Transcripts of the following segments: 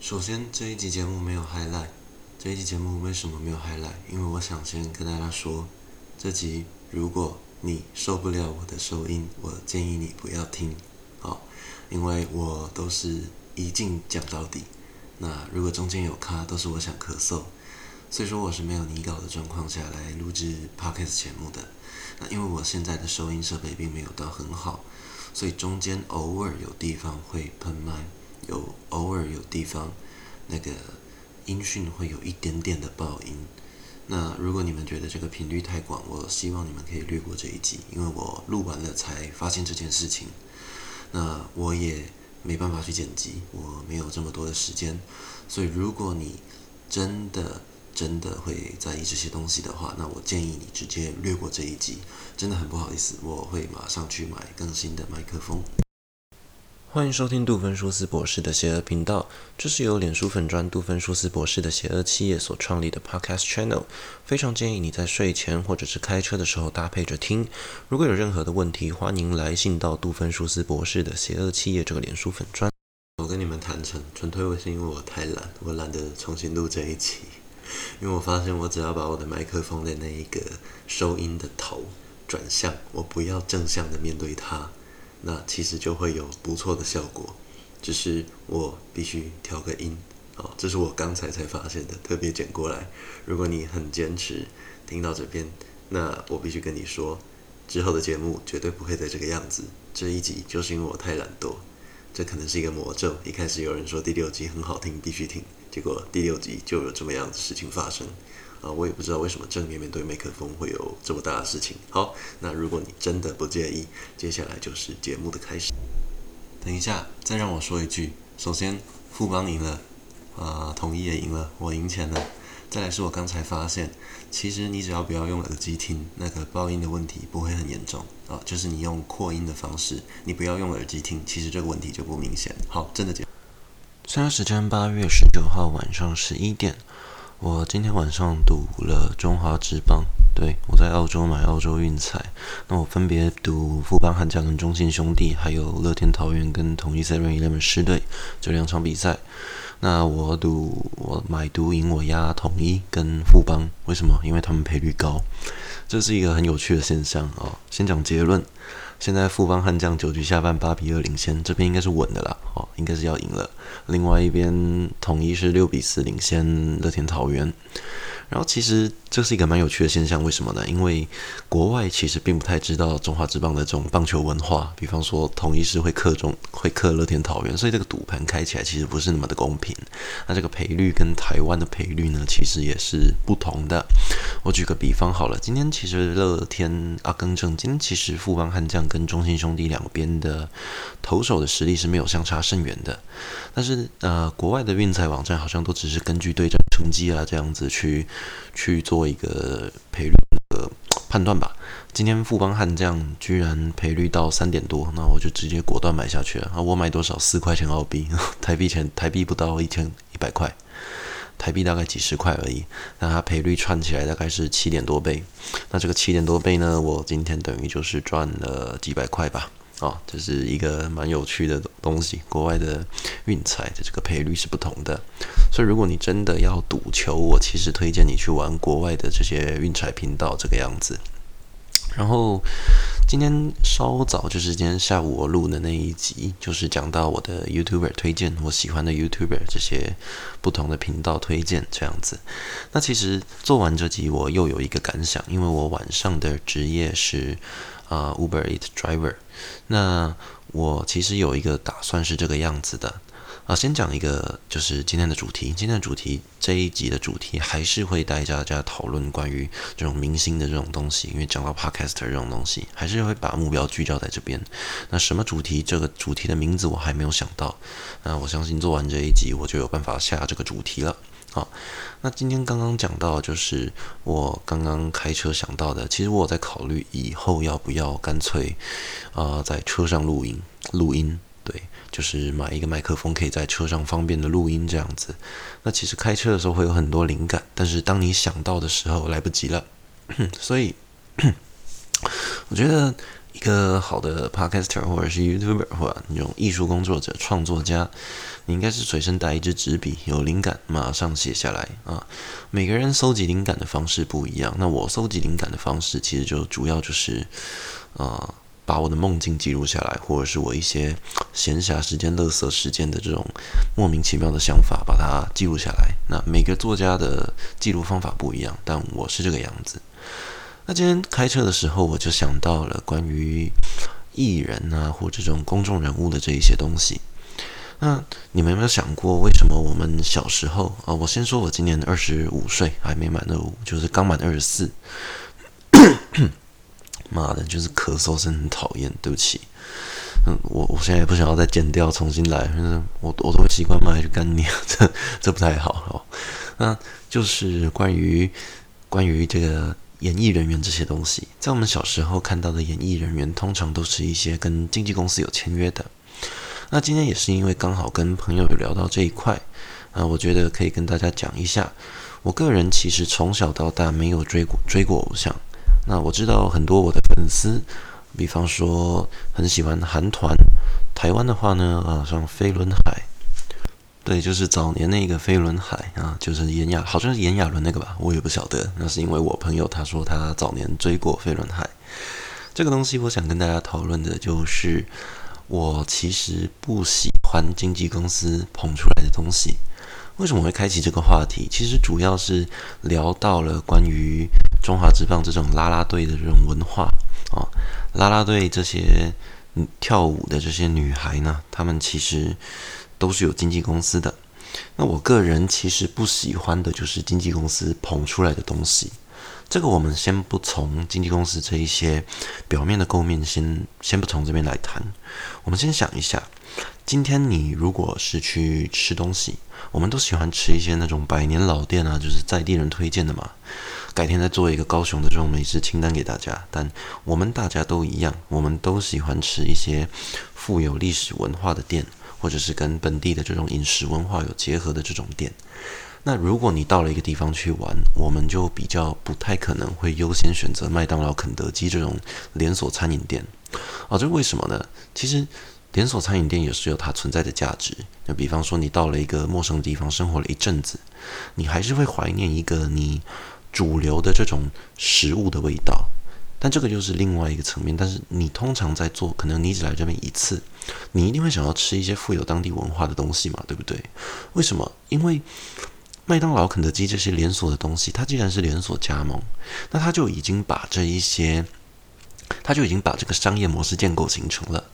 首先，这一集节目没有 highlight。这一集节目为什么没有 highlight？因为我想先跟大家说，这集如果你受不了我的收音，我建议你不要听。好，因为我都是一镜讲到底。那如果中间有卡，都是我想咳嗽。所以说我是没有拟稿的状况下来录制 podcast 节目的。那因为我现在的收音设备并没有到很好，所以中间偶尔有地方会喷麦，有偶尔有地方那个音讯会有一点点的爆音。那如果你们觉得这个频率太广，我希望你们可以略过这一集，因为我录完了才发现这件事情。那我也没办法去剪辑，我没有这么多的时间，所以如果你真的。真的会在意这些东西的话，那我建议你直接略过这一集。真的很不好意思，我会马上去买更新的麦克风。欢迎收听杜芬舒斯博士的邪恶频道，这是由脸书粉砖杜芬舒斯博士的邪恶企业所创立的 Podcast Channel。非常建议你在睡前或者是开车的时候搭配着听。如果有任何的问题，欢迎来信到杜芬舒斯博士的邪恶企业这个脸书粉砖。我跟你们坦诚，纯粹是因为我太懒，我懒得重新录这一期。因为我发现，我只要把我的麦克风的那一个收音的头转向，我不要正向的面对它，那其实就会有不错的效果。只是我必须调个音，哦，这是我刚才才发现的，特别剪过来。如果你很坚持听到这边，那我必须跟你说，之后的节目绝对不会再这个样子。这一集就是因为我太懒惰，这可能是一个魔咒。一开始有人说第六集很好听，必须听。结果第六集就有这么样的事情发生，啊，我也不知道为什么正面面对麦克风会有这么大的事情。好，那如果你真的不介意，接下来就是节目的开始。等一下，再让我说一句，首先富邦赢了，啊，统一也赢了，我赢钱了。再来是我刚才发现，其实你只要不要用耳机听，那个爆音的问题不会很严重啊，就是你用扩音的方式，你不要用耳机听，其实这个问题就不明显。好，真的结。现在时间八月十九号晚上十一点，我今天晚上赌了中华职棒，对，我在澳洲买澳洲运彩，那我分别赌富邦悍将跟中信兄弟，还有乐天桃园跟统一 Seven Eleven 狮队这两场比赛。那我赌我买独赢，我押统一跟富邦，为什么？因为他们赔率高，这是一个很有趣的现象啊、哦。先讲结论。现在富邦悍将九局下半八比二领先，这边应该是稳的啦，哦，应该是要赢了。另外一边统一是六比四领先乐天桃园。然后其实这是一个蛮有趣的现象，为什么呢？因为国外其实并不太知道中华职棒的这种棒球文化，比方说统一狮会克中会克乐天桃园，所以这个赌盘开起来其实不是那么的公平。那这个赔率跟台湾的赔率呢，其实也是不同的。我举个比方好了，今天其实乐天啊，更正，今天其实富邦悍将跟中信兄弟两边的投手的实力是没有相差甚远的，但是呃，国外的运彩网站好像都只是根据对战成绩啊这样子去。去做做一个赔率的判断吧。今天富邦悍将居然赔率到三点多，那我就直接果断买下去了。啊，我买多少？四块钱澳币，台币钱台币不到一千一百块，台币大概几十块而已。那它赔率串起来大概是七点多倍。那这个七点多倍呢，我今天等于就是赚了几百块吧。哦，这是一个蛮有趣的东西。国外的运彩的这个赔率是不同的，所以如果你真的要赌球，我其实推荐你去玩国外的这些运彩频道这个样子。然后今天稍早，就是今天下午我录的那一集，就是讲到我的 YouTuber 推荐，我喜欢的 YouTuber 这些不同的频道推荐这样子。那其实做完这集，我又有一个感想，因为我晚上的职业是。啊、Uber Eat Driver。那我其实有一个打算是这个样子的啊，先讲一个就是今天的主题。今天的主题这一集的主题还是会带大家讨论关于这种明星的这种东西，因为讲到 Podcaster 这种东西，还是会把目标聚焦在这边。那什么主题？这个主题的名字我还没有想到。那我相信做完这一集，我就有办法下这个主题了。好，那今天刚刚讲到，就是我刚刚开车想到的，其实我在考虑以后要不要干脆，啊、呃，在车上录音，录音，对，就是买一个麦克风，可以在车上方便的录音这样子。那其实开车的时候会有很多灵感，但是当你想到的时候来不及了，所以 我觉得一个好的 podcaster 或者是 YouTuber 或者那种艺术工作者、创作家，你应该是随身带一支纸笔，有灵感马上写下来啊。每个人搜集灵感的方式不一样，那我搜集灵感的方式其实就主要就是啊，把我的梦境记录下来，或者是我一些闲暇时间、乐色时间的这种莫名其妙的想法，把它记录下来。那每个作家的记录方法不一样，但我是这个样子。那今天开车的时候，我就想到了关于艺人啊，或这种公众人物的这一些东西。那你们有没有想过，为什么我们小时候啊？我先说，我今年二十五岁，还没满二五，就是刚满二十四。妈的，就是咳嗽声很讨厌，对不起。嗯，我我现在也不想要再剪掉，重新来。就是我我都会习惯骂去干你，这这不太好哦。那就是关于关于这个。演艺人员这些东西，在我们小时候看到的演艺人员，通常都是一些跟经纪公司有签约的。那今天也是因为刚好跟朋友有聊到这一块，啊，我觉得可以跟大家讲一下。我个人其实从小到大没有追过追过偶像。那我知道很多我的粉丝，比方说很喜欢韩团，台湾的话呢，啊，像飞轮海。对，就是早年那个飞轮海啊，就是炎亚，好像是炎亚纶那个吧，我也不晓得。那是因为我朋友他说他早年追过飞轮海。这个东西，我想跟大家讨论的就是，我其实不喜欢经纪公司捧出来的东西。为什么会开启这个话题？其实主要是聊到了关于中华职棒这种拉拉队的这种文化啊，拉拉队这些跳舞的这些女孩呢，她们其实。都是有经纪公司的，那我个人其实不喜欢的就是经纪公司捧出来的东西。这个我们先不从经纪公司这一些表面的构面先先不从这边来谈。我们先想一下，今天你如果是去吃东西，我们都喜欢吃一些那种百年老店啊，就是在地人推荐的嘛。改天再做一个高雄的这种美食清单给大家。但我们大家都一样，我们都喜欢吃一些富有历史文化的店。或者是跟本地的这种饮食文化有结合的这种店，那如果你到了一个地方去玩，我们就比较不太可能会优先选择麦当劳、肯德基这种连锁餐饮店。啊，这为什么呢？其实连锁餐饮店也是有它存在的价值。就比方说，你到了一个陌生的地方生活了一阵子，你还是会怀念一个你主流的这种食物的味道。但这个就是另外一个层面。但是你通常在做，可能你只来这边一次，你一定会想要吃一些富有当地文化的东西嘛，对不对？为什么？因为麦当劳、肯德基这些连锁的东西，它既然是连锁加盟，那它就已经把这一些，它就已经把这个商业模式建构形成了。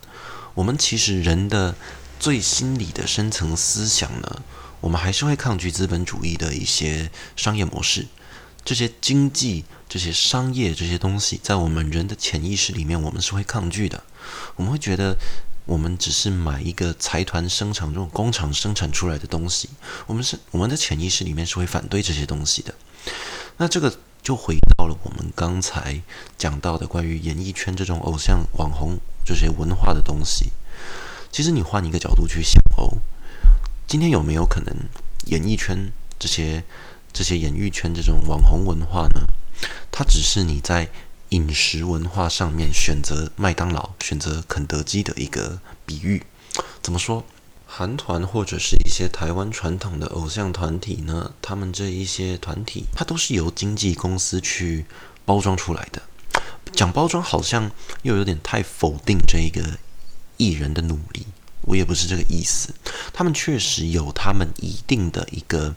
我们其实人的最心理的深层思想呢，我们还是会抗拒资本主义的一些商业模式。这些经济、这些商业这些东西，在我们人的潜意识里面，我们是会抗拒的。我们会觉得，我们只是买一个财团生产、这种工厂生产出来的东西，我们是我们的潜意识里面是会反对这些东西的。那这个就回到了我们刚才讲到的关于演艺圈这种偶像、网红这些文化的东西。其实你换一个角度去想哦，今天有没有可能演艺圈这些？这些演艺圈这种网红文化呢，它只是你在饮食文化上面选择麦当劳、选择肯德基的一个比喻。怎么说？韩团或者是一些台湾传统的偶像团体呢，他们这一些团体，它都是由经纪公司去包装出来的。讲包装好像又有点太否定这一个艺人的努力，我也不是这个意思。他们确实有他们一定的一个。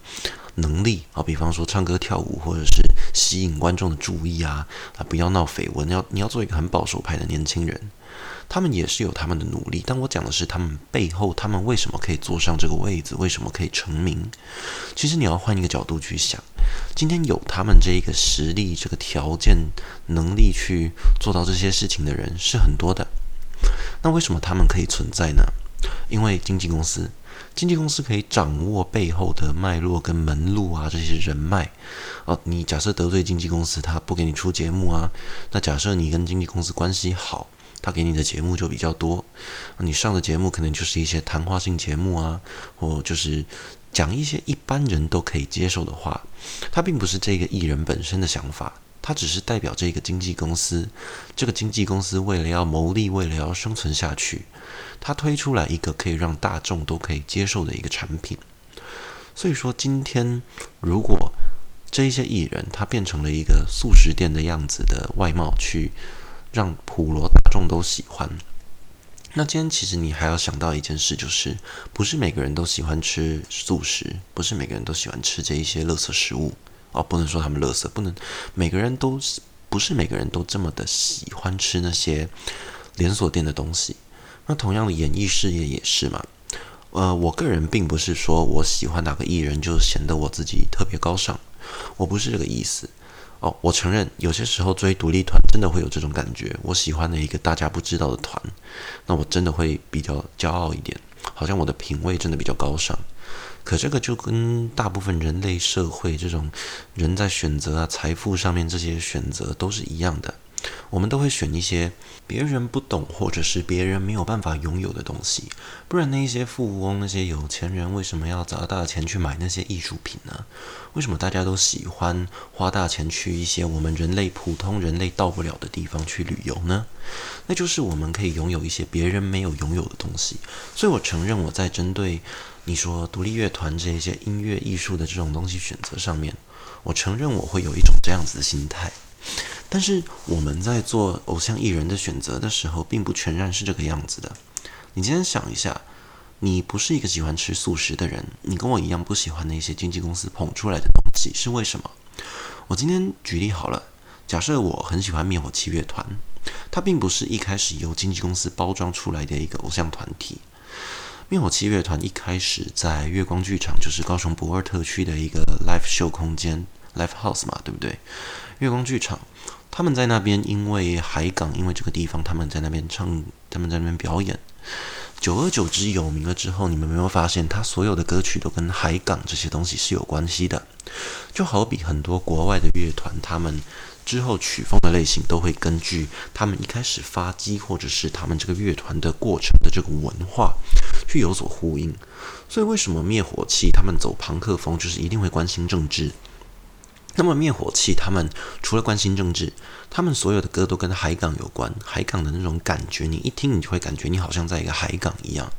能力啊，比方说唱歌跳舞，或者是吸引观众的注意啊，啊，不要闹绯闻，要你要做一个很保守派的年轻人，他们也是有他们的努力。但我讲的是他们背后，他们为什么可以坐上这个位子，为什么可以成名？其实你要换一个角度去想，今天有他们这一个实力、这个条件、能力去做到这些事情的人是很多的。那为什么他们可以存在呢？因为经纪公司。经纪公司可以掌握背后的脉络跟门路啊，这些人脉。哦，你假设得罪经纪公司，他不给你出节目啊。那假设你跟经纪公司关系好，他给你的节目就比较多。你上的节目可能就是一些谈话性节目啊，或就是讲一些一般人都可以接受的话。他并不是这个艺人本身的想法，它只是代表这个经纪公司。这个经纪公司为了要牟利，为了要生存下去，他推出来一个可以让大众都可以接受的一个产品。所以说，今天如果这一些艺人他变成了一个速食店的样子的外貌，去让普罗大众都喜欢。那今天其实你还要想到一件事，就是不是每个人都喜欢吃素食，不是每个人都喜欢吃这一些垃圾食物哦，不能说他们垃圾，不能每个人都不是每个人都这么的喜欢吃那些连锁店的东西。那同样的演艺事业也是嘛，呃，我个人并不是说我喜欢哪个艺人就显得我自己特别高尚，我不是这个意思。哦，我承认有些时候追独立团真的会有这种感觉。我喜欢的一个大家不知道的团，那我真的会比较骄傲一点，好像我的品味真的比较高尚。可这个就跟大部分人类社会这种人在选择啊、财富上面这些选择都是一样的。我们都会选一些别人不懂或者是别人没有办法拥有的东西，不然那些富翁、那些有钱人为什么要砸大钱去买那些艺术品呢？为什么大家都喜欢花大钱去一些我们人类普通人类到不了的地方去旅游呢？那就是我们可以拥有一些别人没有拥有的东西。所以我承认我在针对你说独立乐团这些音乐艺术的这种东西选择上面，我承认我会有一种这样子的心态。但是我们在做偶像艺人的选择的时候，并不全然是这个样子的。你今天想一下，你不是一个喜欢吃素食的人，你跟我一样不喜欢那些经纪公司捧出来的东西，是为什么？我今天举例好了，假设我很喜欢灭火器乐团，它并不是一开始由经纪公司包装出来的一个偶像团体。灭火器乐团一开始在月光剧场，就是高雄博尔特区的一个 live show 空间，live house 嘛，对不对？月光剧场。他们在那边，因为海港，因为这个地方，他们在那边唱，他们在那边表演。久而久之有名了之后，你们没有发现，他所有的歌曲都跟海港这些东西是有关系的。就好比很多国外的乐团，他们之后曲风的类型都会根据他们一开始发迹，或者是他们这个乐团的过程的这个文化去有所呼应。所以，为什么灭火器他们走庞克风，就是一定会关心政治？那么灭火器，他们除了关心政治，他们所有的歌都跟海港有关，海港的那种感觉，你一听你就会感觉你好像在一个海港一样。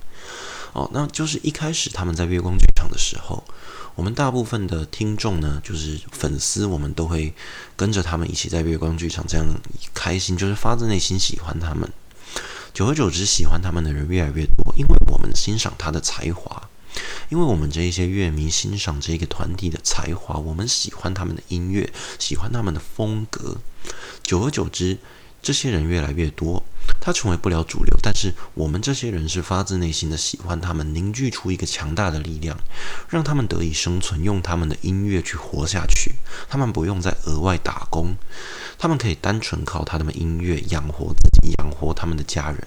哦，那就是一开始他们在月光剧场的时候，我们大部分的听众呢，就是粉丝，我们都会跟着他们一起在月光剧场这样开心，就是发自内心喜欢他们。久而久之，喜欢他们的人越来越多，因为我们欣赏他的才华。因为我们这一些乐迷欣赏这个团体的才华，我们喜欢他们的音乐，喜欢他们的风格。久而久之，这些人越来越多，他成为不了主流。但是我们这些人是发自内心的喜欢他们，凝聚出一个强大的力量，让他们得以生存，用他们的音乐去活下去。他们不用再额外打工，他们可以单纯靠他们的音乐养活自己，养活他们的家人。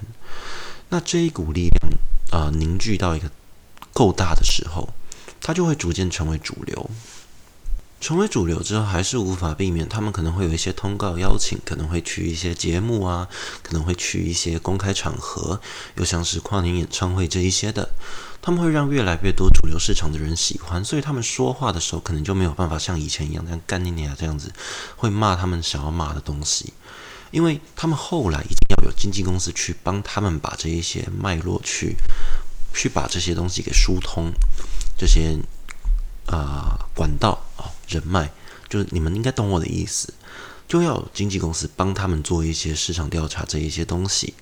那这一股力量啊、呃，凝聚到一个。够大的时候，它就会逐渐成为主流。成为主流之后，还是无法避免，他们可能会有一些通告邀请，可能会去一些节目啊，可能会去一些公开场合，又像是跨年演唱会这一些的，他们会让越来越多主流市场的人喜欢，所以他们说话的时候，可能就没有办法像以前一样这样干你娘这样子，会骂他们想要骂的东西，因为他们后来已经要有经纪公司去帮他们把这一些脉络去。去把这些东西给疏通，这些啊、管道啊、哦、人脉，就是你们应该懂我的意思，就要经纪公司帮他们做一些市场调查这一些东西。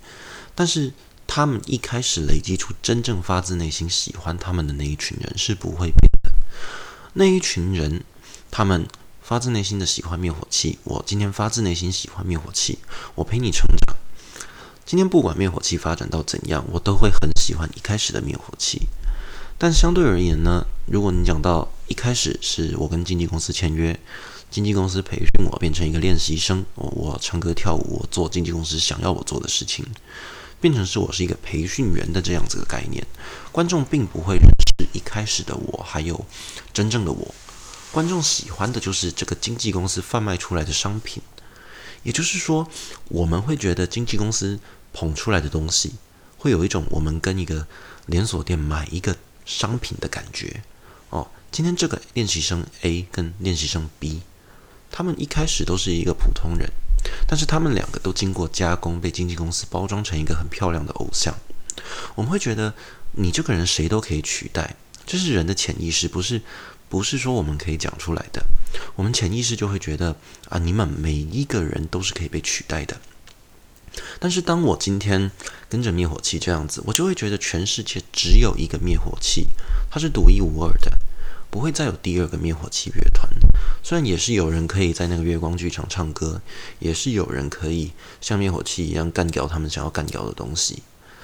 但是他们一开始累积出真正发自内心喜欢他们的那一群人是不会变的。那一群人，他们发自内心的喜欢灭火器。我今天发自内心喜欢灭火器，我陪你成长。今天不管灭火器发展到怎样，我都会很喜欢一开始的灭火器。但相对而言呢，如果你讲到一开始是我跟经纪公司签约，经纪公司培训我变成一个练习生，我唱歌跳舞，我做经纪公司想要我做的事情，变成是我是一个培训员的这样子的概念，观众并不会认识一开始的我，还有真正的我。观众喜欢的就是这个经纪公司贩卖出来的商品。也就是说，我们会觉得经纪公司捧出来的东西，会有一种我们跟一个连锁店买一个商品的感觉。哦，今天这个练习生 A 跟练习生 B，他们一开始都是一个普通人，但是他们两个都经过加工，被经纪公司包装成一个很漂亮的偶像。我们会觉得你这个人谁都可以取代，这是人的潜意识，不是不是说我们可以讲出来的。我们潜意识就会觉得啊，你们每一个人都是可以被取代的。但是当我今天跟着灭火器这样子，我就会觉得全世界只有一个灭火器，它是独一无二的。不会再有第二个灭火器乐团，虽然也是有人可以在那个月光剧场唱歌，也是有人可以像灭火器一样干掉他们想要干掉的东西，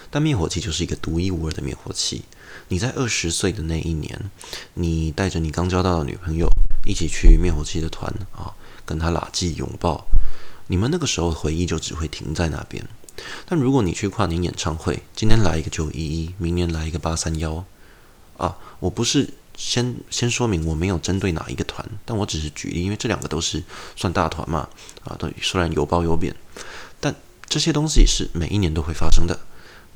但灭火器就是一个独一无二的灭火器。你在二十岁的那一年，你带着你刚交到的女朋友一起去灭火器的团啊，跟他拉近拥抱，你们那个时候回忆就只会停在那边。但如果你去跨年演唱会，今天来一个九一一，明年来一个八三幺，啊，我不是。先先说明，我没有针对哪一个团，但我只是举例，因为这两个都是算大团嘛，啊，都虽然有褒有贬，但这些东西是每一年都会发生的。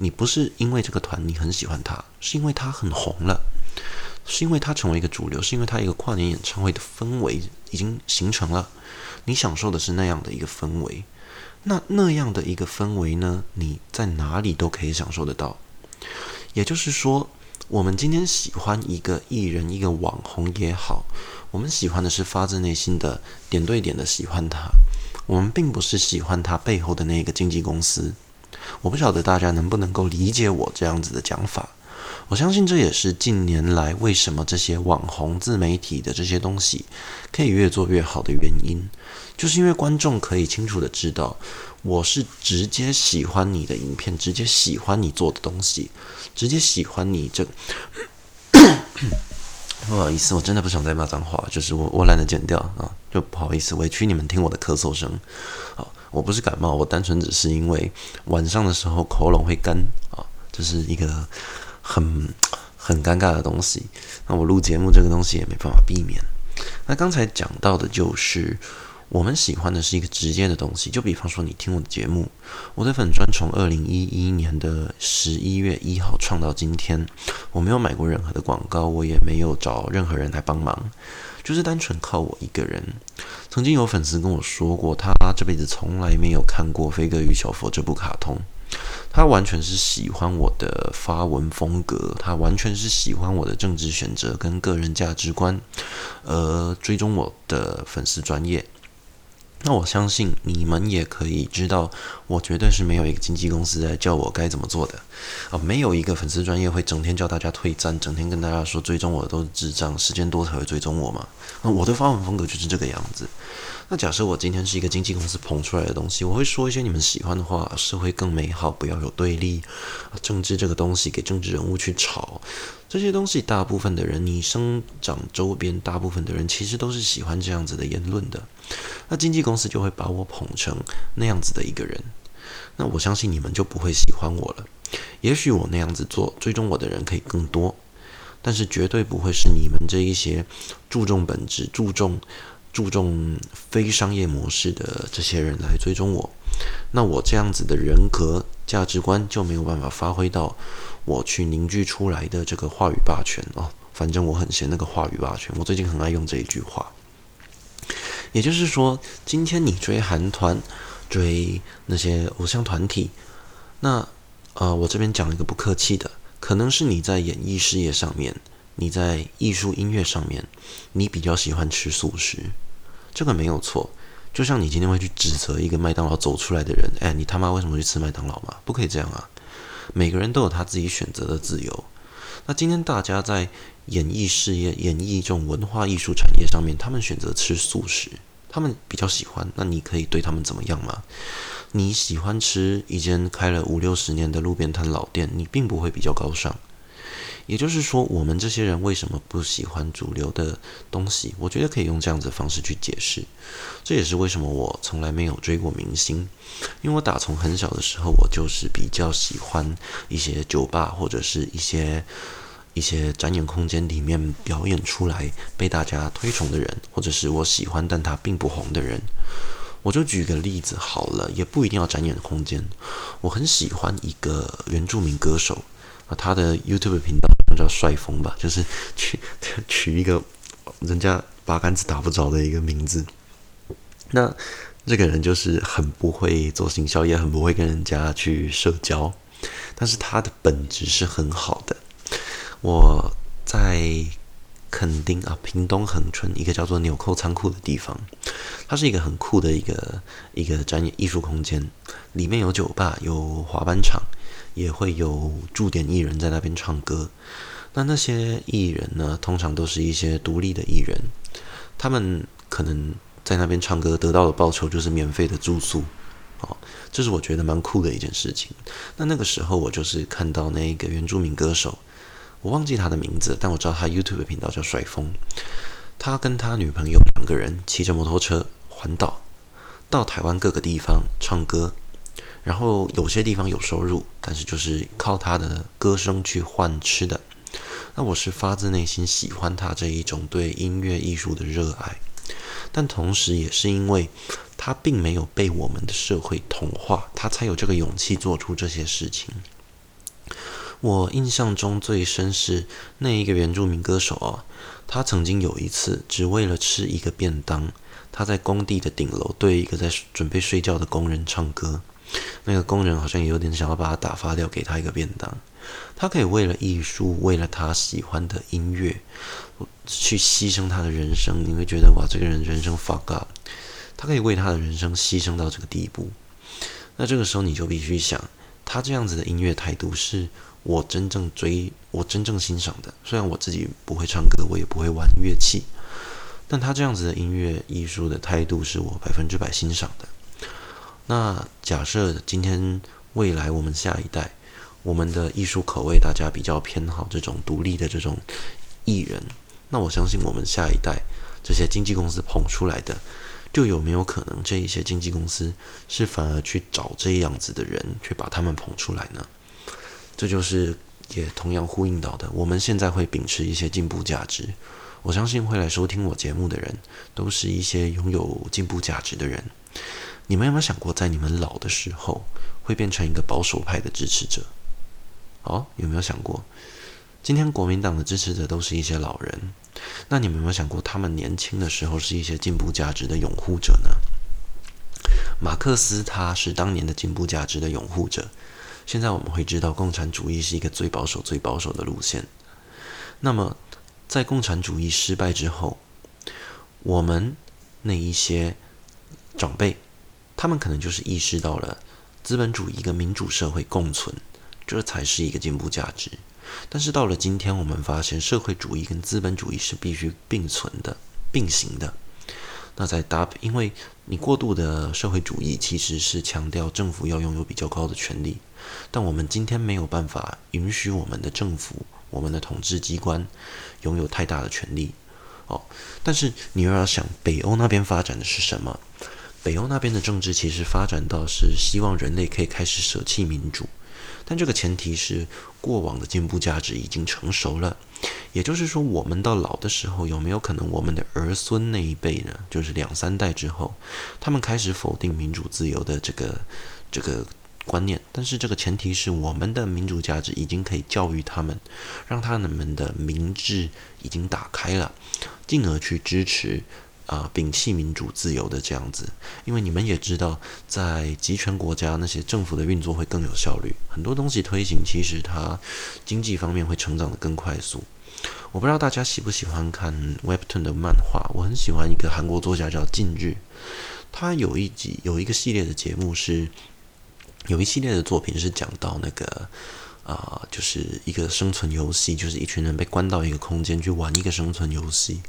你不是因为这个团你很喜欢他，是因为他很红了，是因为他成为一个主流，是因为他一个跨年演唱会的氛围已经形成了，你享受的是那样的一个氛围。那那样的一个氛围呢，你在哪里都可以享受得到。也就是说。我们今天喜欢一个艺人，一个网红也好，我们喜欢的是发自内心的点对点的喜欢他。我们并不是喜欢他背后的那个经纪公司。我不晓得大家能不能够理解我这样子的讲法。我相信这也是近年来为什么这些网红自媒体的这些东西可以越做越好的原因，就是因为观众可以清楚的知道。我是直接喜欢你的影片，直接喜欢你做的东西，直接喜欢你这。不好意思，我真的不想再骂脏话，就是我我懒得剪掉啊，就不好意思委屈你们听我的咳嗽声。好，我不是感冒，我单纯只是因为晚上的时候喉咙会干啊，这是一个很很尴尬的东西。那我录节目这个东西也没办法避免。那刚才讲到的就是。我们喜欢的是一个直接的东西，就比方说你听我的节目，我的粉专从二零一一年的十一月一号创到今天，我没有买过任何的广告，我也没有找任何人来帮忙，就是单纯靠我一个人。曾经有粉丝跟我说过，他这辈子从来没有看过《飞哥与小佛》这部卡通，他完全是喜欢我的发文风格，他完全是喜欢我的政治选择跟个人价值观，而，追踪我的粉丝专业。那我相信你们也可以知道，我绝对是没有一个经纪公司在教我该怎么做的啊，没有一个粉丝专业会整天叫大家退赞，整天跟大家说追踪我的都是智障，时间多才会追踪我嘛。我的发文风格就是这个样子。那假设我今天是一个经纪公司捧出来的东西，我会说一些你们喜欢的话，社会更美好，不要有对立，政治这个东西给政治人物去炒。这些东西，大部分的人，你生长周边，大部分的人其实都是喜欢这样子的言论的。那经纪公司就会把我捧成那样子的一个人。那我相信你们就不会喜欢我了。也许我那样子做，追踪我的人可以更多，但是绝对不会是你们这一些注重本质、注重注重非商业模式的这些人来追踪我。那我这样子的人格价值观就没有办法发挥到。我去凝聚出来的这个话语霸权哦，反正我很嫌那个话语霸权。我最近很爱用这一句话，也就是说，今天你追韩团、追那些偶像团体，那呃，我这边讲一个不客气的，可能是你在演艺事业上面，你在艺术音乐上面，你比较喜欢吃素食，这个没有错。就像你今天会去指责一个麦当劳走出来的人，哎，你他妈为什么去吃麦当劳嘛？不可以这样啊！每个人都有他自己选择的自由。那今天大家在演艺事业、演艺这种文化艺术产业上面，他们选择吃素食，他们比较喜欢。那你可以对他们怎么样吗？你喜欢吃一间开了五六十年的路边摊老店，你并不会比较高尚。也就是说，我们这些人为什么不喜欢主流的东西？我觉得可以用这样子的方式去解释。这也是为什么我从来没有追过明星，因为我打从很小的时候，我就是比较喜欢一些酒吧或者是一些一些展演空间里面表演出来被大家推崇的人，或者是我喜欢但他并不红的人。我就举个例子好了，也不一定要展演空间。我很喜欢一个原住民歌手。他的 YouTube 频道叫帅风吧，就是取取一个人家八竿子打不着的一个名字。那这个人就是很不会做行销，也很不会跟人家去社交，但是他的本质是很好的。我在。垦丁啊，屏东恒春一个叫做纽扣仓库的地方，它是一个很酷的一个一个展演艺术空间，里面有酒吧，有滑板场，也会有驻点艺人在那边唱歌。那那些艺人呢，通常都是一些独立的艺人，他们可能在那边唱歌得到的报酬就是免费的住宿，哦，这是我觉得蛮酷的一件事情。那那个时候我就是看到那个原住民歌手。我忘记他的名字，但我知道他 YouTube 频道叫甩风。他跟他女朋友两个人骑着摩托车环岛，到台湾各个地方唱歌，然后有些地方有收入，但是就是靠他的歌声去换吃的。那我是发自内心喜欢他这一种对音乐艺术的热爱，但同时也是因为他并没有被我们的社会同化，他才有这个勇气做出这些事情。我印象中最深是那一个原住民歌手啊，他曾经有一次只为了吃一个便当，他在工地的顶楼对一个在准备睡觉的工人唱歌，那个工人好像也有点想要把他打发掉，给他一个便当。他可以为了艺术，为了他喜欢的音乐，去牺牲他的人生。你会觉得哇，这个人人生 fuck up，他可以为他的人生牺牲到这个地步。那这个时候你就必须想，他这样子的音乐态度是。我真正追，我真正欣赏的，虽然我自己不会唱歌，我也不会玩乐器，但他这样子的音乐艺术的态度是我百分之百欣赏的。那假设今天未来我们下一代，我们的艺术口味大家比较偏好这种独立的这种艺人，那我相信我们下一代这些经纪公司捧出来的，就有没有可能这一些经纪公司是反而去找这样子的人去把他们捧出来呢？这就是也同样呼应到的，我们现在会秉持一些进步价值。我相信会来收听我节目的人，都是一些拥有进步价值的人。你们有没有想过，在你们老的时候，会变成一个保守派的支持者？哦，有没有想过，今天国民党的支持者都是一些老人，那你们有没有想过，他们年轻的时候是一些进步价值的拥护者呢？马克思他是当年的进步价值的拥护者。现在我们会知道，共产主义是一个最保守、最保守的路线。那么，在共产主义失败之后，我们那一些长辈，他们可能就是意识到了资本主义跟民主社会共存，这才是一个进步价值。但是到了今天，我们发现社会主义跟资本主义是必须并存的、并行的。那在搭配，因为你过度的社会主义其实是强调政府要拥有比较高的权力，但我们今天没有办法允许我们的政府、我们的统治机关拥有太大的权力。哦，但是你又要想，北欧那边发展的是什么？北欧那边的政治其实发展到是希望人类可以开始舍弃民主。但这个前提是过往的进步价值已经成熟了，也就是说，我们到老的时候，有没有可能我们的儿孙那一辈呢？就是两三代之后，他们开始否定民主自由的这个这个观念？但是这个前提是我们的民主价值已经可以教育他们，让他们的民智已经打开了，进而去支持。啊，摒弃民主自由的这样子，因为你们也知道，在集权国家，那些政府的运作会更有效率，很多东西推行，其实它经济方面会成长得更快速。我不知道大家喜不喜欢看 Webtoon 的漫画，我很喜欢一个韩国作家叫近日，他有一集有一个系列的节目是，有一系列的作品是讲到那个啊、就是一个生存游戏，就是一群人被关到一个空间去玩一个生存游戏。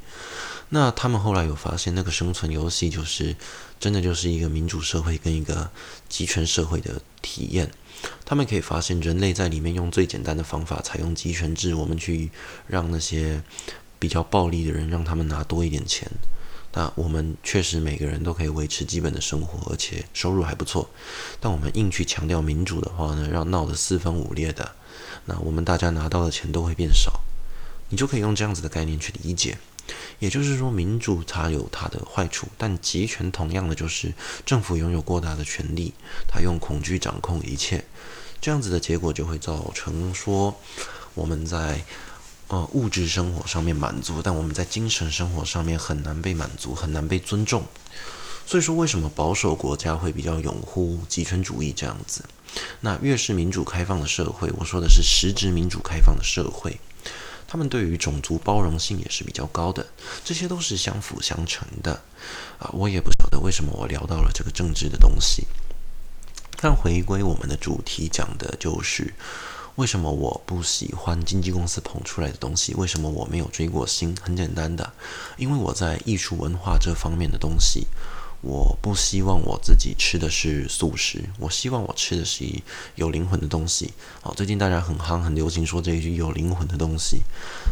那他们后来有发现，那个生存游戏就是真的就是一个民主社会跟一个集权社会的体验。他们可以发现，人类在里面用最简单的方法采用集权制，我们去让那些比较暴力的人让他们拿多一点钱。那我们确实每个人都可以维持基本的生活，而且收入还不错。但我们硬去强调民主的话呢，让闹得四分五裂的，那我们大家拿到的钱都会变少。你就可以用这样子的概念去理解。也就是说，民主它有它的坏处，但集权同样的就是政府拥有过大的权力，它用恐惧掌控一切，这样子的结果就会造成说，我们在呃物质生活上面满足，但我们在精神生活上面很难被满足，很难被尊重。所以说，为什么保守国家会比较拥护集权主义这样子？那越是民主开放的社会，我说的是实质民主开放的社会，他们对于种族包容性也是比较高的，这些都是相辅相成的啊。我也不晓得为什么我聊到了这个政治的东西，但回归我们的主题，讲的就是为什么我不喜欢经纪公司捧出来的东西，为什么我没有追过星？很简单的，因为我在艺术文化这方面的东西。我不希望我自己吃的是素食，我希望我吃的是有灵魂的东西。好，最近大家很夯，很流行说这一句“有灵魂的东西”，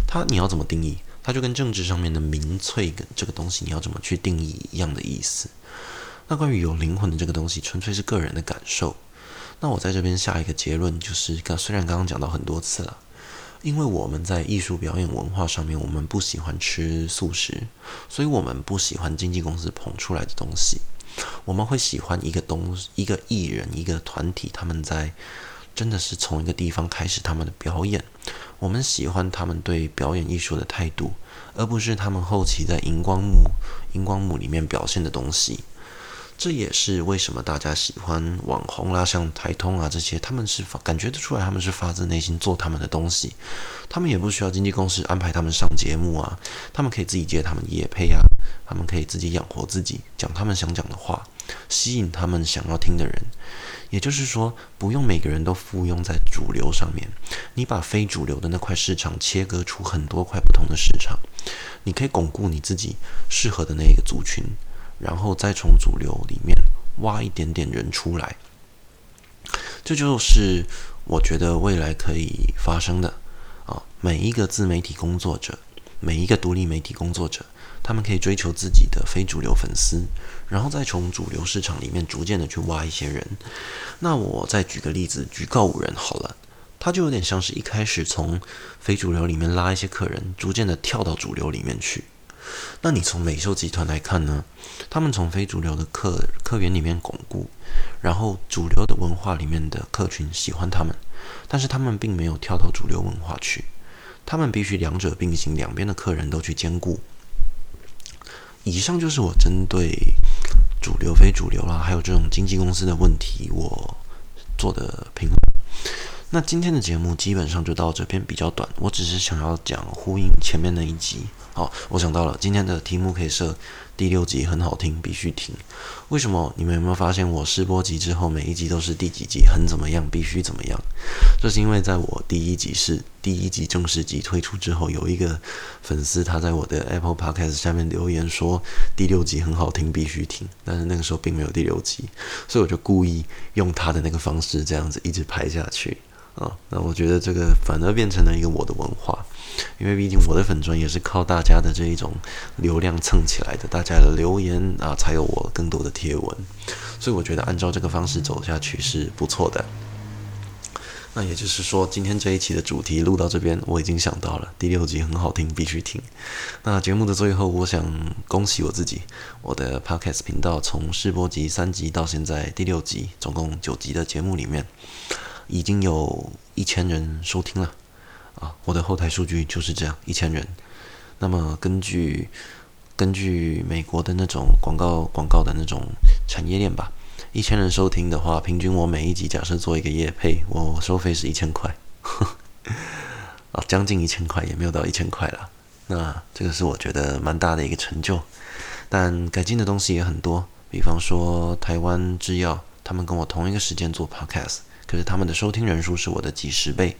它你要怎么定义？它就跟政治上面的民粹跟这个东西你要怎么去定义一样的意思。那关于有灵魂的这个东西，纯粹是个人的感受。那我在这边下一个结论就是，刚虽然刚刚讲到很多次了。因为我们在艺术表演文化上面，我们不喜欢吃素食，所以我们不喜欢经纪公司捧出来的东西。我们会喜欢一个东一个艺人、一个团体，他们在真的是从一个地方开始他们的表演。我们喜欢他们对表演艺术的态度，而不是他们后期在荧光幕荧光幕里面表现的东西。这也是为什么大家喜欢网红啦，像台通啊这些，他们是发感觉得出来，他们是发自内心做他们的东西，他们也不需要经纪公司安排他们上节目啊，他们可以自己接他们业配啊，他们可以自己养活自己，讲他们想讲的话，吸引他们想要听的人。也就是说，不用每个人都附庸在主流上面，你把非主流的那块市场切割出很多块不同的市场，你可以巩固你自己适合的那一个族群。然后再从主流里面挖一点点人出来，这就是我觉得未来可以发生的啊！每一个自媒体工作者，每一个独立媒体工作者，他们可以追求自己的非主流粉丝，然后再从主流市场里面逐渐的去挖一些人。那我再举个例子，举告五人好了，他就有点像是一开始从非主流里面拉一些客人，逐渐的跳到主流里面去。那你从美秀集团来看呢？他们从非主流的客客源里面巩固，然后主流的文化里面的客群喜欢他们，但是他们并没有跳到主流文化去，他们必须两者并行，两边的客人都去兼顾。以上就是我针对主流、非主流啦，还有这种经纪公司的问题，我做的评论。那今天的节目基本上就到这边，比较短，我只是想要讲呼应前面那一集。好，我想到了，今天的题目可以设第六集很好听，必须听。为什么？你们有没有发现我试播集之后每一集都是第几集很怎么样，必须怎么样？这是因为在我第一集是第一集正式集推出之后，有一个粉丝他在我的 Apple Podcast 下面留言说第六集很好听，必须听。但是那个时候并没有第六集，所以我就故意用他的那个方式这样子一直拍下去。啊，那我觉得这个反而变成了一个我的文化，因为毕竟我的粉专也是靠大家的这一种流量蹭起来的，大家的留言啊，才有我更多的贴文，所以我觉得按照这个方式走下去是不错的。那也就是说，今天这一期的主题录到这边，我已经想到了第六集很好听，必须听。那节目的最后，我想恭喜我自己，我的 Podcast 频道从试播集三集到现在第六集，总共九集的节目里面。已经有一千人收听了，啊，我的后台数据就是这样，一千人。那么根据根据美国的那种广告广告的那种产业链吧，一千人收听的话，平均我每一集假设做一个业配，我收费是一千块，啊，将近一千块，也没有到一千块了。那这个是我觉得蛮大的一个成就，但改进的东西也很多，比方说台湾制药，他们跟我同一个时间做 Podcast。可是他们的收听人数是我的几十倍，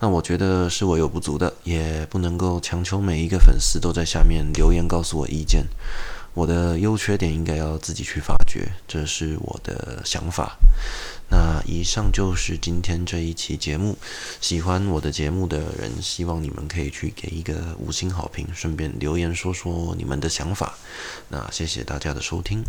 那我觉得是我有不足的，也不能够强求每一个粉丝都在下面留言告诉我意见。我的优缺点应该要自己去发掘，这是我的想法。那以上就是今天这一期节目，喜欢我的节目的人，希望你们可以去给一个五星好评，顺便留言说说你们的想法。那谢谢大家的收听。